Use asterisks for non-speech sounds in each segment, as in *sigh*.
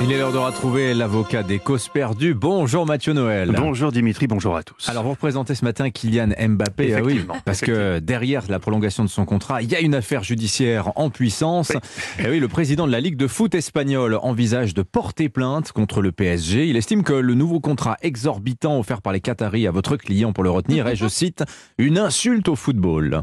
Il est l'heure de retrouver l'avocat des causes perdues. Bonjour Mathieu Noël. Bonjour Dimitri, bonjour à tous. Alors vous représentez ce matin Kylian Mbappé, ah oui, parce que derrière la prolongation de son contrat, il y a une affaire judiciaire en puissance. Et oui, le président de la Ligue de foot espagnole envisage de porter plainte contre le PSG. Il estime que le nouveau contrat exorbitant offert par les Qataris à votre client pour le retenir est, je cite, une insulte au football.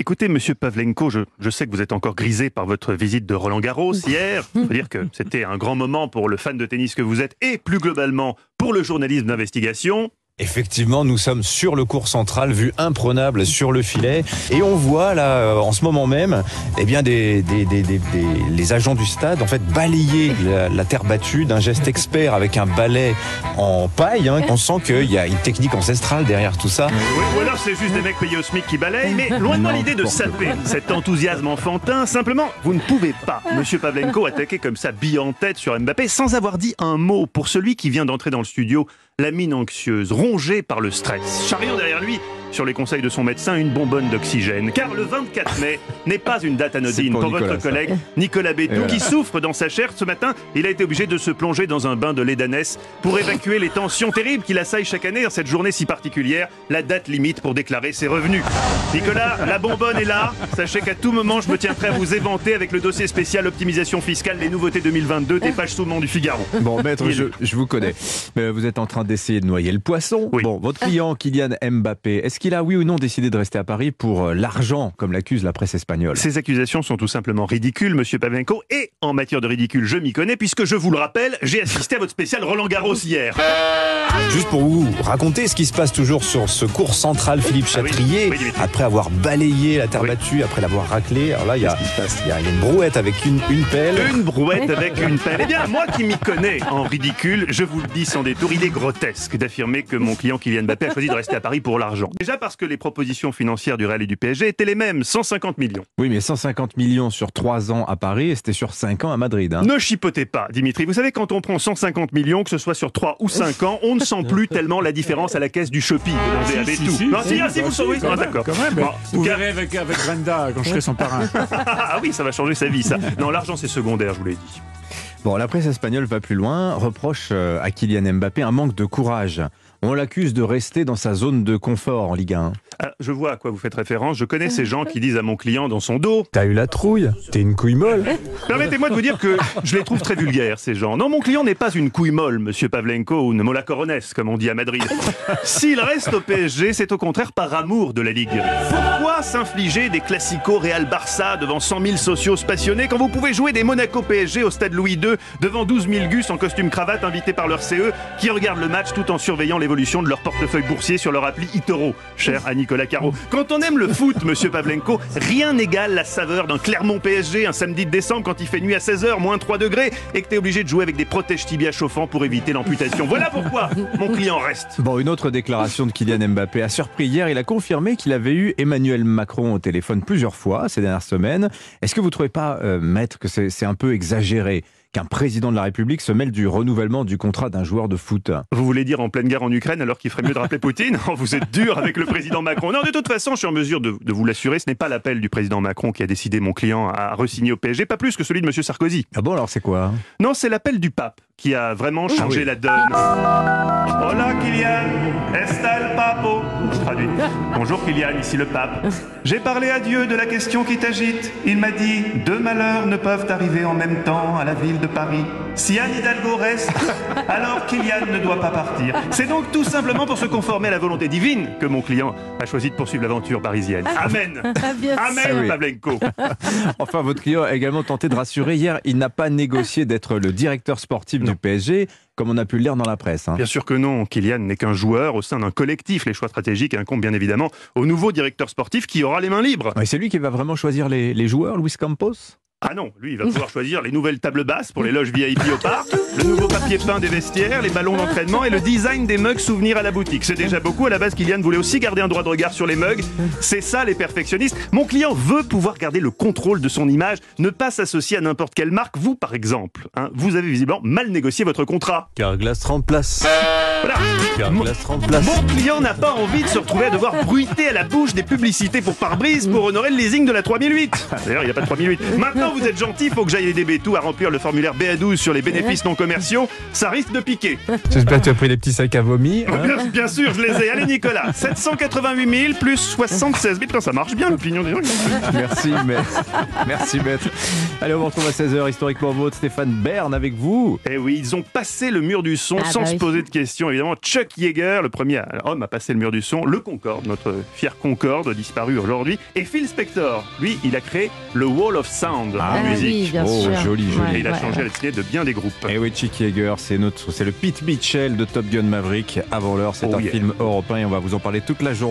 Écoutez, monsieur Pavlenko, je, je sais que vous êtes encore grisé par votre visite de Roland Garros hier. Je veux dire que *laughs* c'était un grand moment pour le fan de tennis que vous êtes et plus globalement pour le journalisme d'investigation. Effectivement, nous sommes sur le cours central, vue imprenable sur le filet, et on voit là, euh, en ce moment même, eh bien, des, des, des, des- des- les agents du stade en fait balayer la, la terre battue d'un geste expert avec un balai en paille. hein. On sent qu'il y a une technique ancestrale derrière tout ça. Oui, ou alors c'est juste des mecs payés au SMIC qui balayent, mais loin de moi l'idée de saper cet enthousiasme enfantin. Simplement, vous ne pouvez pas, monsieur Pavlenko, attaquer comme ça, bille en tête sur Mbappé, sans avoir dit un mot pour celui qui vient d'entrer dans le studio, la mine anxieuse, rongée par le stress, charriant derrière lui, sur les conseils de son médecin, une bonbonne d'oxygène. Car le 24 mai *laughs* n'est pas une date anodine pour pour, Nicolas, votre ça. collègue Nicolas Bétou, qui souffre dans sa chair. Ce matin, il a été obligé de se plonger dans un bain de lait d'ânesse pour évacuer les tensions terribles qui l'assaillent chaque année en cette journée si particulière, la date limite pour déclarer ses revenus. Nicolas, la bonbonne est là. Sachez qu'à tout moment, je me tiens prêt à vous éventer avec le dossier spécial optimisation fiscale des nouveautés 2022 des pages sous-monde du Figaro. Bon, maître, je, je vous connais. Mais vous êtes en train d'essayer de noyer le poisson. Oui. Bon, votre client Kylian Mbappé, est-ce qu'il a, oui ou non, décidé de rester à Paris pour euh, l'argent, comme l'accuse la presse espagnole? Ces accusations sont tout simplement ridicules, monsieur Pavlenko, et en matière de ridicule, je m'y connais, puisque je vous le rappelle, j'ai assisté à votre spécial Roland Garros hier. Juste pour vous raconter ce qui se passe toujours sur ce cours central Philippe Ah oui, Chatrier, oui, après avoir balayé la terre Oui. battue, après l'avoir raclé. Alors là, il y a, il y a- il y a une brouette avec une, une pelle. Une brouette avec une pelle. Eh bien, moi qui m'y connais en ridicule, je vous le dis sans détour, il est grotesque d'affirmer que mon client Kylian Mbappé a choisi de rester à Paris pour l'argent. Déjà parce que les propositions financières du Real et du PSG étaient les mêmes, 150 millions. Oui, mais 150 millions sur 3 ans à Paris et c'était sur 5 ans à Madrid. hein. Ne chipotez pas, Dimitri. Vous savez, quand on prend 150 millions, que ce soit sur 3 ou 5 ans, on ne sent plus *laughs* tellement la différence à la caisse du Shopee. Demandez à Si, si, Bétou. si, non, si, si, ah, si, vous le Ah, d'accord. Quand même. Bon, en tout vous cas- verrez avec, avec Brenda quand je serai son parrain. *laughs* Ah oui, ça va changer sa vie, ça. *laughs* Non, l'argent, c'est secondaire, je vous l'ai dit. Bon, la presse espagnole va plus loin, reproche euh, à Kylian Mbappé un manque de courage. On l'accuse de rester dans sa zone de confort en Ligue 1. Ah, je vois à quoi vous faites référence. Je connais ces gens qui disent à mon client dans son dos T'as eu la trouille T'es une couille molle *laughs* Permettez-moi de vous dire que je les trouve très vulgaires, ces gens. Non, mon client n'est pas une couille molle, monsieur Pavlenko, ou une mola coronesse, comme on dit à Madrid. *laughs* S'il reste au PSG, c'est au contraire par amour de la Ligue. Pourquoi s'infliger des classicos Real-Barça devant 100 000 socios passionnés quand vous pouvez jouer des Monaco-PSG au stade Louis II devant 12 000 gus en costume cravate invités par leur CE qui regardent le match tout en surveillant l'évolution de leur portefeuille boursier sur leur appli eToro, cher à Nicolas Caro. Quand on aime le foot, monsieur Pavlenko, rien n'égale la saveur d'un Clermont PSG un samedi de décembre quand il fait nuit à 16h, moins 3 degrés, et que t'es obligé de jouer avec des protèges tibias chauffants pour éviter l'amputation. Voilà pourquoi mon client reste. Bon, une autre déclaration de Kylian Mbappé a surpris hier. Il a confirmé qu'il avait eu Emmanuel Macron au téléphone plusieurs fois ces dernières semaines. Est-ce que vous ne trouvez pas, euh, maître, que c'est c'est un peu exagéré qu'un président de la République se mêle du renouvellement du contrat d'un joueur de foot Vous voulez dire en pleine guerre en Ukraine alors qu'il ferait mieux de rappeler Poutine *laughs* Oh, Vous êtes dur avec le président Macron. Non, de toute façon, je suis en mesure de, de vous l'assurer, ce n'est pas l'appel du président Macron qui a décidé mon client à re-signer au PSG, pas plus que celui de monsieur Sarkozy. Ah bon, alors c'est quoi? Non, c'est l'appel du pape qui a vraiment changé oui. la donne. Hola Kylian, está el papo Je traduis. Bonjour Kylian, ici le pape. J'ai parlé à Dieu de la question qui t'agite. Il m'a dit deux malheurs ne peuvent arriver en même temps à la ville de Paris. Si Anne Hidalgo reste, *laughs* alors Kylian ne doit pas partir. C'est donc tout simplement pour se conformer à la volonté divine que mon client a choisi de poursuivre l'aventure parisienne. Amen. Amen, Ah oui. Pavlenko. Enfin, votre client a également tenté de rassurer. Hier, il n'a pas négocié d'être le directeur sportif du PSG, comme on a pu le lire dans la presse. hein. Bien sûr que non, Kylian n'est qu'un joueur au sein d'un collectif. Les choix stratégiques incombent bien évidemment au nouveau directeur sportif qui aura les mains libres. Et c'est lui qui va vraiment choisir les, les joueurs, Luis Campos? Ah non, lui, il va pouvoir choisir les nouvelles tables basses pour les loges VIP au parc, Le nouveau papier peint des vestiaires, les ballons d'entraînement et le design des mugs souvenirs à la boutique. C'est déjà beaucoup. À la base, Kylian voulait aussi garder un droit de regard sur les mugs. C'est ça les perfectionnistes. Mon client veut pouvoir garder le contrôle de son image, ne pas s'associer à n'importe quelle marque. Vous, par exemple, hein, vous avez visiblement mal négocié votre contrat. Carglass remplace. Voilà. Carglass remplace. Mon client n'a pas envie de se retrouver à devoir bruiter à la bouche des publicités pour pare-brise pour honorer le leasing de la 3008. D'ailleurs, il n'y a pas de 3008. Maintenant, vous êtes gentil, il faut que j'aille aider Bétou à remplir le formulaire BA12 sur les bénéfices non commerciaux. Ça risque de piquer. J'espère que tu as pris les petits sacs à vomi. hein. Bien, bien sûr, je les ai. Allez, Nicolas. 788 000 plus 76 000. Putain, ça marche bien l'opinion des gens. Merci, maître. Merci, maître. Allez, on vous retrouve à 16h, historiquement vôtre. Stéphane Bern avec vous. Eh oui, ils ont passé le mur du son Ah sans bah se oui. poser de questions. Évidemment, Chuck Yeager, le premier homme à passer le mur du son, le Concorde, notre fier Concorde, disparu aujourd'hui. Et Phil Spector, lui, il a créé le Wall of Sound Ah en oui, musique. bien Oh, sûr. joli, joli. Et il a Ouais, changé ouais. la destinée de bien des groupes. Et oui, Chick Yeager, c'est notre, c'est le Pete Mitchell de Top Gun Maverick. Avant l'heure, c'est Oh un yeah. film européen et on va vous en parler toute la journée.